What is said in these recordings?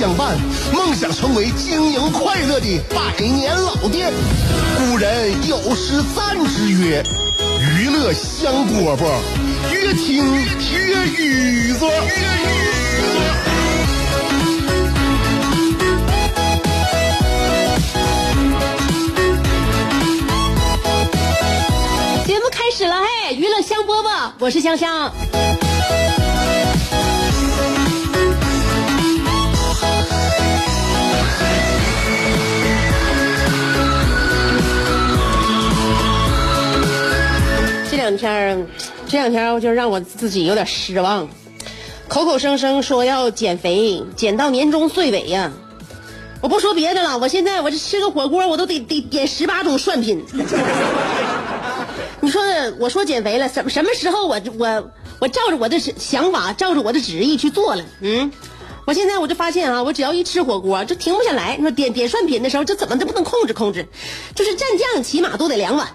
相伴，梦想成为经营快乐的百年老店。古人有诗赞之曰：“娱乐香饽饽，越听越雨左。”节目开始了，嘿，娱乐香饽饽，我是香香。这两天，这两天儿就让我自己有点失望，口口声声说要减肥，减到年终岁尾呀、我不说别的了，我现在我这吃个火锅，我都得得点十八种涮品。你说我说减肥了，什么什么时候我我我照着我的想法，照着我的旨意去做了？嗯，我现在我就发现啊，我只要一吃火锅就停不下来。你说点点涮品的时候，这怎么都不能控制控制，就是蘸酱起码都得两碗。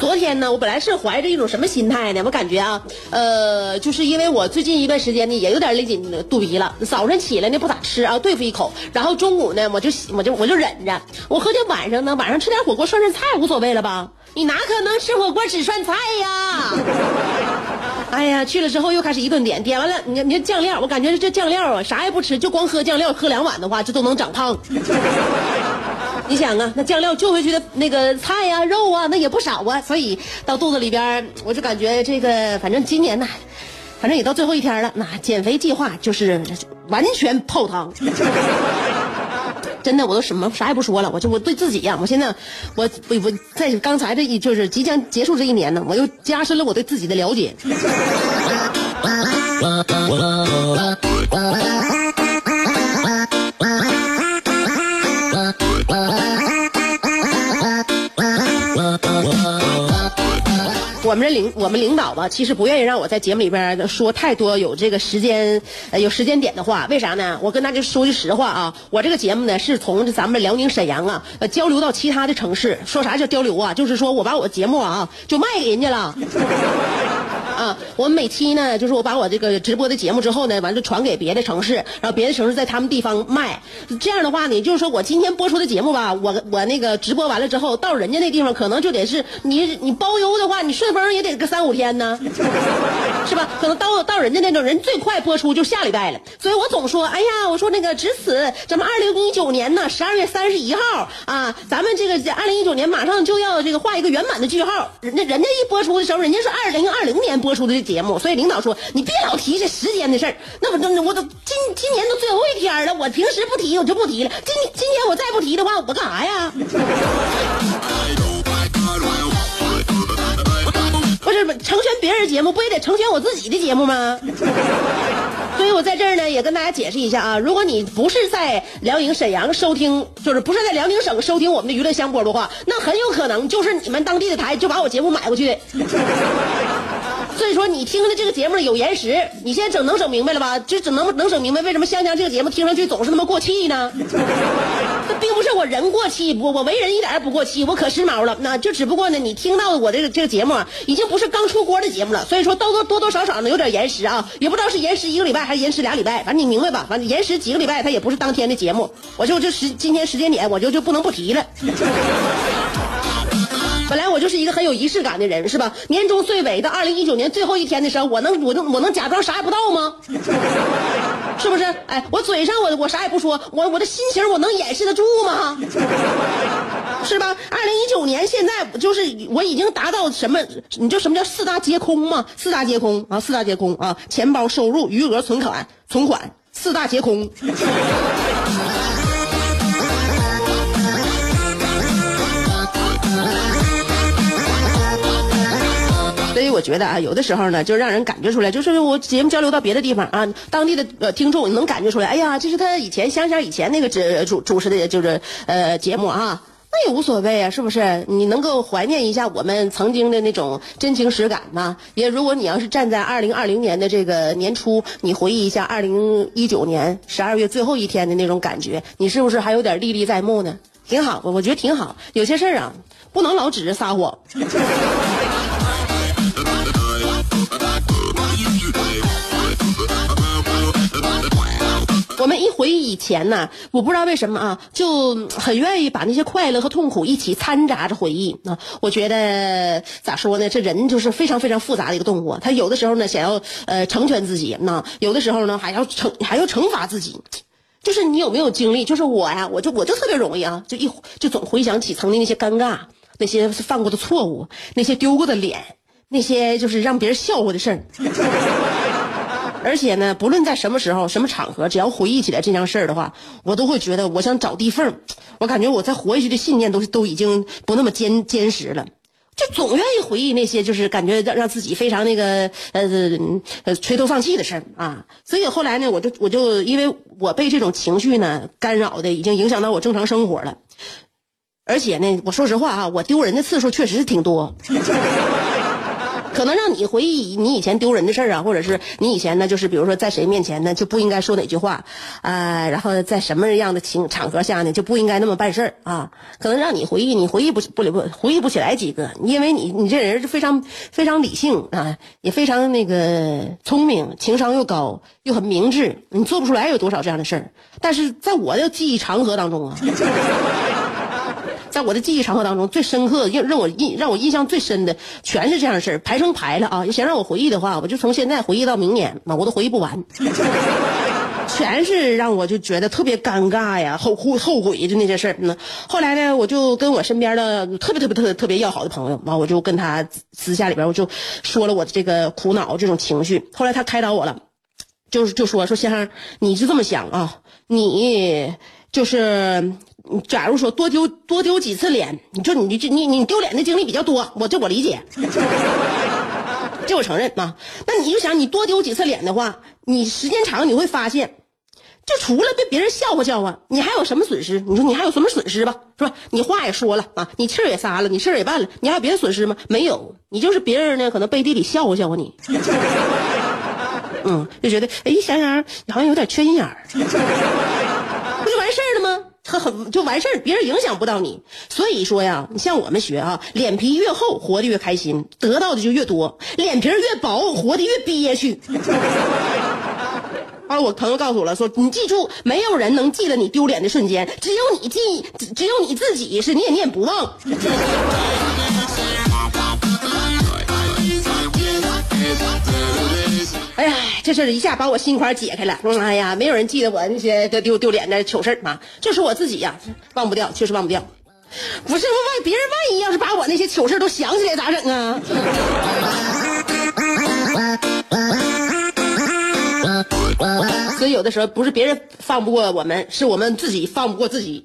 昨天呢，我本来是怀着一种什么心态呢？我感觉啊，呃，就是因为我最近一段时间呢，也有点勒紧肚皮了。早上起来呢不咋吃啊，对付一口，然后中午呢我就我就我就忍着，我合计晚上呢晚上吃点火锅涮涮菜无所谓了吧？你哪可能吃火锅只涮菜呀？哎呀，去了之后又开始一顿点，点完了，你看你看酱料，我感觉这酱料啊，啥也不吃，就光喝酱料，喝两碗的话，这都能长胖。你想啊，那酱料就回去的那个菜呀、肉啊，那也不少啊，所以到肚子里边，我就感觉这个，反正今年呢，反正也到最后一天了，那减肥计划就是完全泡汤。真的，我都什么啥也不说了，我就我对自己呀、我现在我我我在刚才这一就是即将结束这一年呢，我又加深了我对自己的了解。我们领我们领导吧，其实不愿意让我在节目里边说太多有这个时间有时间点的话，为啥呢？我跟大家说句实话啊，我这个节目呢是从咱们辽宁沈阳啊呃交流到其他的城市，说啥叫交流啊？就是说我把我节目啊就卖给人家了。啊，我们每期呢，就是我把我这个直播的节目之后呢，完了就传给别的城市，然后别的城市在他们地方卖。这样的话呢，就是说我今天播出的节目吧，我我那个直播完了之后，到人家那地方可能就得是你你包邮的话，你顺丰也得个三五天呢，是吧？可能到到人家那种人最快播出就下礼拜了。所以我总说，哎呀，我说那个值此咱们二零一九年呢十二月三十一号啊，咱们这个二零一九年马上就要这个画一个圆满的句号。人家人家一播出的时候，人家是二零二零年播播出的这节目，所以领导说你别老提这时间的事儿。那我都我都今今年都最后一天了，我平时不提我就不提了。今今年我再不提的话，我干啥呀？不是成全别人节目，不也得成全我自己的节目吗？所以我在这儿呢，也跟大家解释一下啊，如果你不是在辽宁沈阳收听，就是不是在辽宁省收听我们的娱乐香波的话，那很有可能就是你们当地的台就把我节目买过去的。所以说你听的这个节目有延时，你现在整能整明白了吧？就整能能整明白为什么香香这个节目听上去总是那么过气呢？这并不是我人过气，我我为人一点也不过气，我可时髦了。那就只不过呢，你听到我这个这个节目，已经不是刚出锅的节目了，所以说多多多多少少呢有点延时啊，也不知道是延时一个礼拜还是延时俩礼拜，反正你明白吧？反正延时几个礼拜，它也不是当天的节目，我就这时今天时间点我就就不能不提了。本来我就是一个很有仪式感的人，是吧？年终岁尾到二零一九年最后一天的时候，我能我能我能假装啥也不到吗？是不是？哎，我嘴上我我啥也不说，我我的心情我能掩饰得住吗？是吧？二零一九年现在就是我已经达到什么？你知道什么叫四大皆空吗？四大皆空啊，四大皆空啊，钱包、收入、余额、存款、存款，四大皆空。我觉得啊，有的时候呢，就让人感觉出来，就是我节目交流到别的地方啊，当地的呃听众能感觉出来，哎呀，这是他以前香香以前那个主主主持的，就是呃节目啊。那也无所谓啊，是不是？你能够怀念一下我们曾经的那种真情实感吗？也如果你要是站在二零二零年的这个年初，你回忆一下二零一九年十二月最后一天的那种感觉，你是不是还有点历历在目呢？挺好，我我觉得挺好。有些事儿啊，不能老指着撒谎。我们一回忆以前呢，我不知道为什么啊，就很愿意把那些快乐和痛苦一起掺杂着回忆啊。我觉得咋说呢，这人就是非常非常复杂的一个动物。他有的时候呢想要呃成全自己，那有的时候呢还要惩还要惩罚自己。就是你有没有经历？就是我呀，我就我就特别容易啊，就一就总回想起曾经那些尴尬、那些犯过的错误、那些丢过的脸、那些就是让别人笑话的事儿。而且呢，不论在什么时候、什么场合，只要回忆起来这件事儿的话，我都会觉得我想找地缝。我感觉我再活下去的信念都都已经不那么坚坚实了，就总愿意回忆那些就是感觉让让自己非常那个呃呃垂头丧气的事儿啊。所以后来呢，我就我就因为我被这种情绪呢干扰的，已经影响到我正常生活了。而且呢，我说实话啊，我丢人的次数确实是挺多。可能让你回忆你以前丢人的事儿啊，或者是你以前呢，就是比如说在谁面前呢就不应该说哪句话，啊，然后在什么样的情场合下呢就不应该那么办事儿啊。可能让你回忆，你回忆不不不回忆不起来几个，因为你你这人是非常非常理性啊，也非常那个聪明，情商又高，又很明智，你做不出来有多少这样的事儿。但是在我的记忆长河当中啊。在我的记忆长河当中，最深刻、让让我印让我印象最深的，全是这样的事儿，排成排了啊！想让我回忆的话，我就从现在回忆到明年，啊，我都回忆不完，全是让我就觉得特别尴尬呀、后后后悔就那些事儿。呢，后来呢，我就跟我身边的特别特别特别特别要好的朋友，完我就跟他私下里边我就说了我的这个苦恼这种情绪。后来他开导我了，就是就说说先生，你是这么想啊？你就是。假如说多丢多丢几次脸，你就你这你你丢脸的经历比较多，我这我理解，这我承认啊。那你就想你多丢几次脸的话，你时间长你会发现，就除了被别人笑话笑话，你还有什么损失？你说你还有什么损失吧？是吧？你话也说了啊，你气儿也撒了，你事儿也办了，你还有别的损失吗？没有，你就是别人呢可能背地里笑话笑话你，嗯，就觉得哎想想你好像有点缺心眼儿？他很就完事儿，别人影响不到你。所以说呀，你像我们学啊，脸皮越厚，活得越开心，得到的就越多；脸皮越薄，活得越憋屈。啊，我朋友告诉我了，说你记住，没有人能记得你丢脸的瞬间，只有你记，只有你自己是念念不忘。这事一下把我心块解开了。哎呀，没有人记得我那些丢丢脸的糗事儿啊，就是我自己呀，忘不掉，确实忘不掉。不是万别人万一要是把我那些糗事都想起来咋整啊？所以有的时候不是别人放不过我们，是我们自己放不过自己。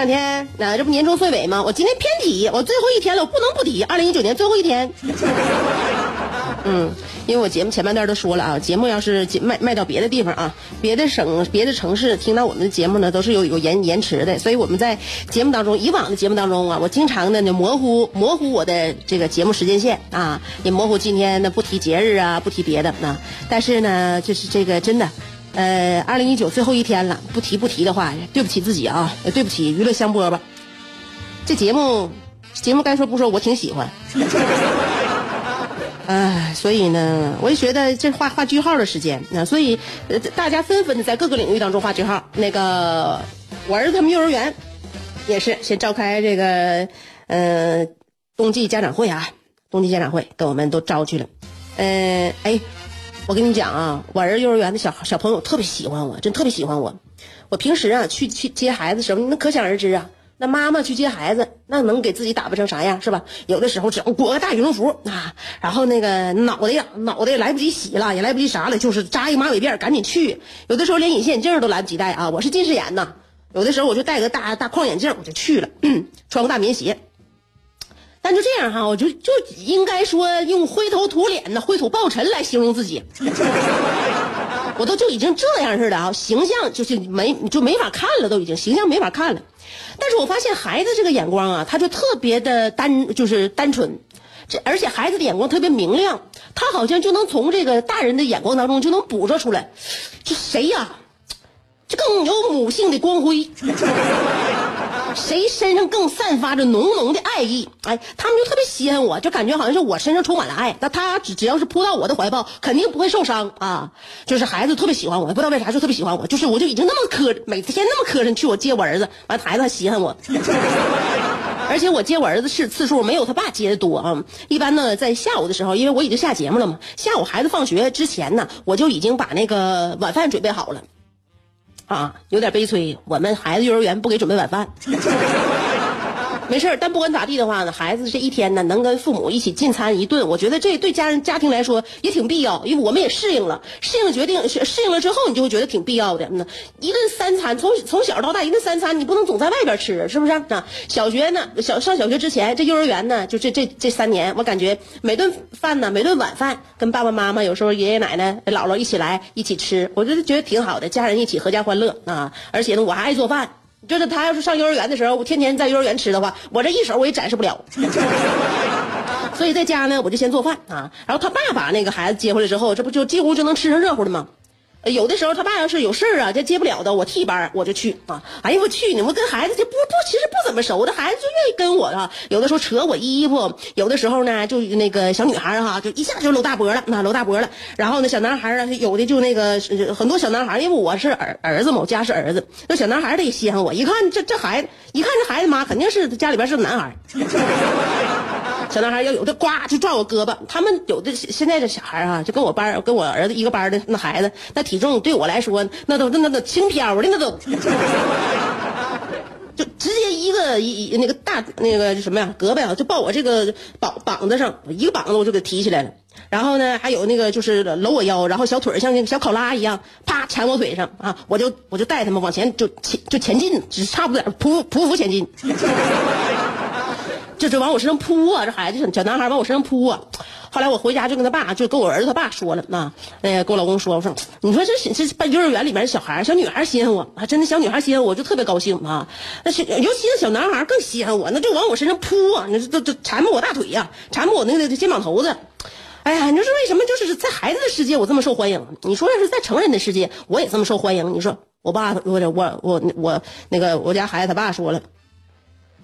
两天，那这不年终岁尾吗？我今天偏提，我最后一天了，我不能不提。二零一九年最后一天，嗯，因为我节目前半段都说了啊，节目要是卖卖到别的地方啊，别的省、别的城市听到我们的节目呢，都是有有延延迟的，所以我们在节目当中，以往的节目当中啊，我经常的呢模糊模糊我的这个节目时间线啊，也模糊今天呢不提节日啊，不提别的啊，但是呢，就是这个真的。呃，二零一九最后一天了，不提不提的话，对不起自己啊，对不起娱乐香饽饽。这节目，节目该说不说，我挺喜欢。哎，所以呢，我就觉得这画画句号的时间，那所以，大家纷纷的在各个领域当中画句号。那个我儿子他们幼儿园也是先召开这个呃冬季家长会啊，冬季家长会跟我们都招去了。呃，哎。我跟你讲啊，我儿幼儿园的小小朋友特别喜欢我，真特别喜欢我。我平时啊去去接孩子什么，那可想而知啊。那妈妈去接孩子，那能给自己打扮成啥样是吧？有的时候只要裹个大羽绒服啊，然后那个脑袋呀，脑袋也来不及洗了，也来不及啥了，就是扎一马尾辫赶紧去。有的时候连隐形眼镜都来不及戴啊，我是近视眼呐。有的时候我就戴个大大框眼镜，我就去了，穿个大棉鞋。但就这样哈，我就就应该说用灰头土脸的、灰土暴尘来形容自己，我都就已经这样似的啊，形象就是没就没法看了，都已经形象没法看了。但是我发现孩子这个眼光啊，他就特别的单，就是单纯，这而且孩子的眼光特别明亮，他好像就能从这个大人的眼光当中就能捕捉出来，这谁呀？这更有母性的光辉。谁身上更散发着浓浓的爱意？哎，他们就特别稀罕我，就感觉好像是我身上充满了爱。那他只只要是扑到我的怀抱，肯定不会受伤啊。就是孩子特别喜欢我，不知道为啥就特别喜欢我。就是我就已经那么磕，每天那么磕碜去我接我儿子，完孩子还稀罕我。而且我接我儿子是次数没有他爸接的多啊。一般呢，在下午的时候，因为我已经下节目了嘛，下午孩子放学之前呢，我就已经把那个晚饭准备好了。啊，有点悲催。我们孩子幼儿园不给准备晚饭。没事儿但不管咋地的话呢，孩子这一天呢，能跟父母一起进餐一顿，我觉得这对家人家庭来说也挺必要，因为我们也适应了，适应决定适应了之后，你就会觉得挺必要的。嗯，一顿三餐，从从小到大一顿三餐，你不能总在外边吃，是不是啊？小学呢，小上小学之前，这幼儿园呢，就这这这三年，我感觉每顿饭呢，每顿晚饭跟爸爸妈妈，有时候爷爷奶奶、姥姥一起来一起吃，我就觉得挺好的，家人一起合家欢乐啊。而且呢，我还爱做饭。就是他要是上幼儿园的时候，我天天在幼儿园吃的话，我这一手我也展示不了。所以在家呢，我就先做饭啊。然后他爸把那个孩子接回来之后，这不就几乎就能吃上热乎的吗？有的时候他爸要是有事儿啊，这接不了的，我替班我就去啊。哎呀，我去你们跟孩子就不不，其实不怎么熟，这孩子就愿意跟我啊。有的时候扯我衣服，有的时候呢，就那个小女孩哈，就一下就搂大脖了，那搂大脖了。然后呢，小男孩啊，有的就那个很多小男孩，因为我是儿儿子嘛，我家是儿子，那小男孩他也稀罕我。一看这这孩子，一看这孩子妈肯定是家里边是个男孩。小男孩要有的呱就抓我胳膊，他们有的现在的小孩啊，就跟我班跟我儿子一个班的那孩子，那体重对我来说那都那都轻飘的那都，就直接一个一那个大那个什么呀胳膊啊，就抱我这个膀膀子上，一个膀子我就给提起来了。然后呢，还有那个就是搂我腰，然后小腿像那个小考拉一样，啪缠我腿上啊，我就我就带他们往前就前就前进，只差不多匍匍匐前进。就就往我身上扑啊！这孩子小男孩往我身上扑啊！后来我回家就跟他爸，就跟我儿子他爸说了，那呃跟我老公说，我说你说这这办幼儿园里面的小孩，小女孩稀罕我，还真的小女孩稀罕我，就特别高兴啊！那尤其是小男孩更稀罕我，那就往我身上扑啊！那这这缠磨我大腿呀，缠磨我那个肩膀头子。哎呀，你说这为什么就是在孩子的世界我这么受欢迎？你说要是在成人的世界我也这么受欢迎？你说我爸我我我我那个我家孩子他爸说了。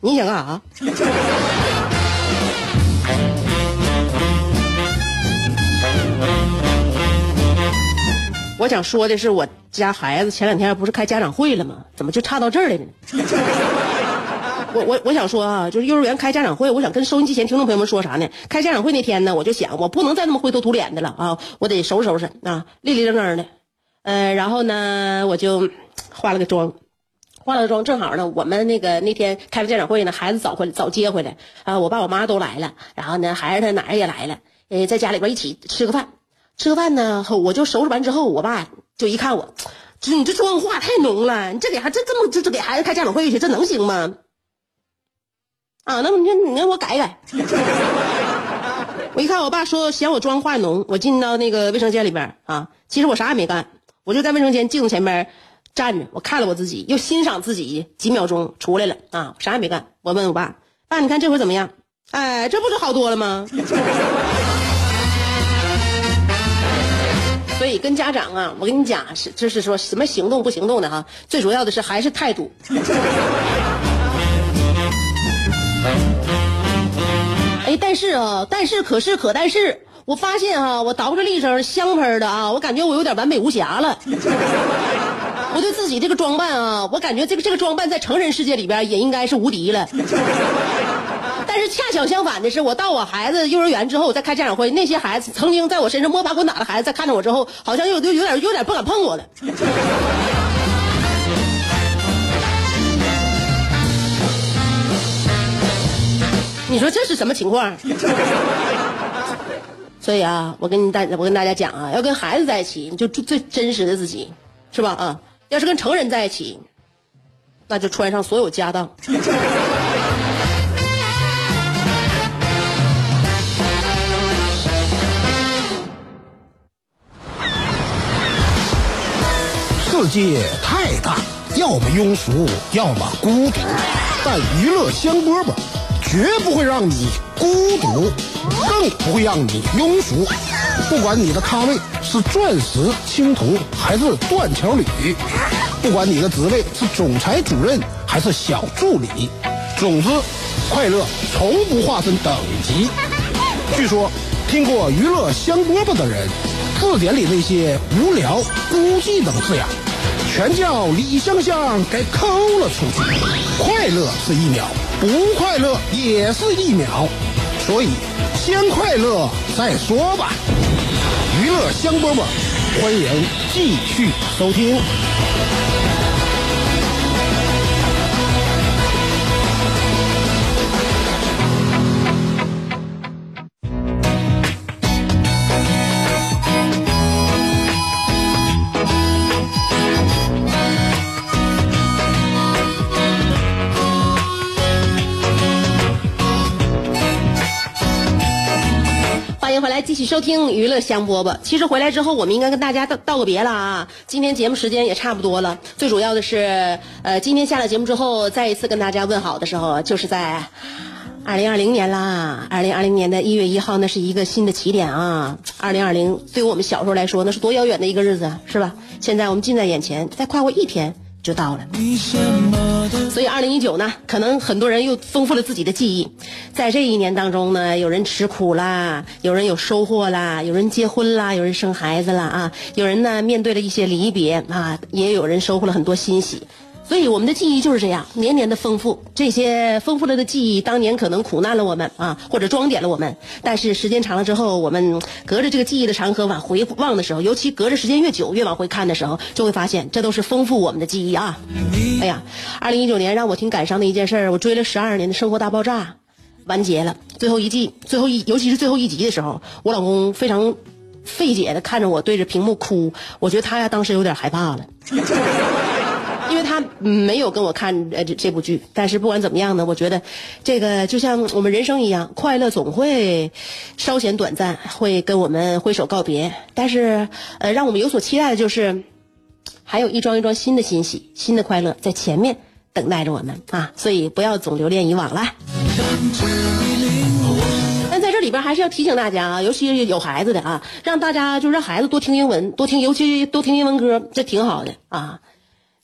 你想干啥？我想说的是，我家孩子前两天不是开家长会了吗？怎么就差到这儿来了呢？我我我想说啊，就是幼儿园开家长会，我想跟收音机前听众朋友们说啥呢？开家长会那天呢，我就想，我不能再那么灰头土脸的了啊！我得收拾收拾啊，立立正正的。呃，然后呢，我就 化了个妆。化了妆正好呢，我们那个那天开了家长会呢，孩子早回早接回来啊，我爸我妈都来了，然后呢，孩子他奶也来了，呃，在家里边一起吃个饭，吃个饭呢，我就收拾完之后，我爸就一看我，这你这妆化太浓了，你这给孩这这么这这给孩子开家长会去，这能行吗？啊，那么你你让我改改。我一看我爸说嫌我妆化浓，我进到那个卫生间里边啊，其实我啥也没干，我就在卫生间镜子前面站着，我看了我自己，又欣赏自己几秒钟，出来了啊，啥也没干。我问我爸，爸，你看这回怎么样？哎，这不就好多了吗？所以跟家长啊，我跟你讲，是就是说什么行动不行动的哈，最主要的是还是态度。哎，但是啊，但是可是可但是，我发现啊，我倒饬了一身香喷的啊，我感觉我有点完美无瑕了。我对自己这个装扮啊，我感觉这个这个装扮在成人世界里边也应该是无敌了。但是恰巧相反的是，我到我孩子幼儿园之后，我再开家长会，那些孩子曾经在我身上摸爬滚打的孩子，在看着我之后，好像又又有点有点不敢碰我了。你说这是什么情况？所以啊，我跟你大我跟大家讲啊，要跟孩子在一起，你就最真实的自己，是吧？啊，要是跟成人在一起，那就穿上所有家当。世界太大，要么庸俗，要么孤独，但娱乐香饽饽绝不会让你孤独，更不会让你庸俗。不管你的咖位是钻石、青铜还是断桥铝，不管你的职位是总裁、主任还是小助理，总之，快乐从不划分等级。据说，听过娱乐香饽饽的人，字典里那些无聊、孤寂等字眼，全叫李香香给抠了出去。快乐是一秒，不快乐也是一秒，所以先快乐再说吧。娱乐香饽饽，欢迎继续收听。一起，收听娱乐香饽饽。其实回来之后，我们应该跟大家道道个别了啊。今天节目时间也差不多了，最主要的是，呃，今天下了节目之后，再一次跟大家问好的时候，就是在二零二零年啦。二零二零年的一月一号，那是一个新的起点啊。二零二零对于我们小时候来说，那是多遥远的一个日子，是吧？现在我们近在眼前，再跨过一天就到了。所以，二零一九呢，可能很多人又丰富了自己的记忆。在这一年当中呢，有人吃苦啦，有人有收获啦，有人结婚啦，有人生孩子啦啊，有人呢面对了一些离别啊，也有人收获了很多欣喜。所以我们的记忆就是这样，年年的丰富。这些丰富了的记忆，当年可能苦难了我们啊，或者装点了我们。但是时间长了之后，我们隔着这个记忆的长河往回望的时候，尤其隔着时间越久，越往回看的时候，就会发现这都是丰富我们的记忆啊。哎呀，二零一九年让我挺感伤的一件事我追了十二年的《生活大爆炸》完结了，最后一季，最后一，尤其是最后一集的时候，我老公非常费解的看着我对着屏幕哭，我觉得他呀当时有点害怕了。他没有跟我看呃这这部剧，但是不管怎么样呢，我觉得这个就像我们人生一样，快乐总会稍显短暂，会跟我们挥手告别。但是呃，让我们有所期待的就是，还有一桩一桩新的欣喜、新的快乐在前面等待着我们啊！所以不要总留恋以往了。但在这里边还是要提醒大家啊，尤其是有孩子的啊，让大家就让孩子多听英文，多听，尤其多听英文歌，这挺好的啊。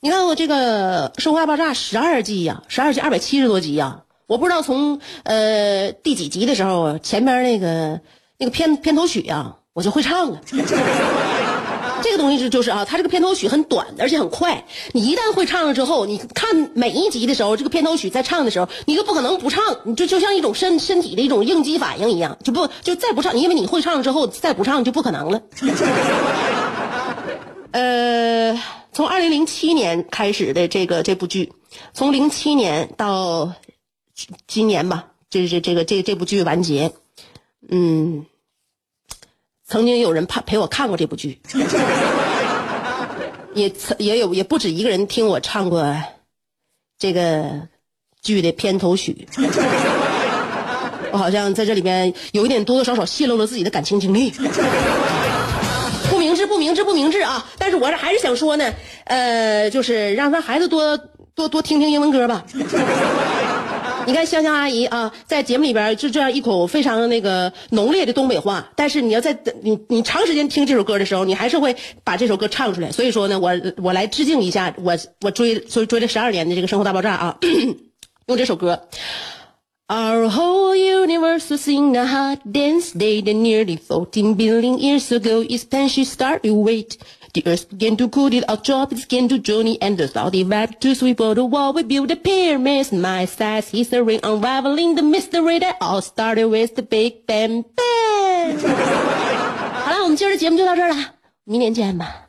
你看我这个《生化爆炸》十二季呀、十二季二百七十多集呀、我不知道从呃第几集的时候，前边那个那个片片头曲呀、我就会唱了。这个东西就就是啊，它这个片头曲很短，而且很快。你一旦会唱了之后，你看每一集的时候，这个片头曲在唱的时候，你就不可能不唱，你就就像一种身身体的一种应激反应一样，就不就再不唱，因为你会唱了之后再不唱就不可能了。呃，从二零零七年开始的这个这部剧，从零七年到今年吧，这这这个这这部剧完结，嗯，曾经有人陪陪我看过这部剧，也曾也有也不止一个人听我唱过这个剧的片头曲。我好像在这里面有一点多多少少泄露了自己的感情经历。不明智，不明智，啊！但是我这还是想说呢，呃，就是让咱孩子多多多听听英文歌吧。你看香香阿姨啊，在节目里边就这样一口非常那个浓烈的东北话，但是你要在你你长时间听这首歌的时候，你还是会把这首歌唱出来。所以说呢，我我来致敬一下我我追追追了十二年的这个生活大爆炸啊，用这首歌。Our whole universe was in a hot dance day that nearly 14 billion years ago is when she started to wait. The earth began to cool, it our job began to journey, and the south evaporated to sweep all the wall. We built the pyramids, my size history, unraveling the mystery that all started with the Big Bang Bang. 好了，我们今儿的节目就到这儿了，明年见吧。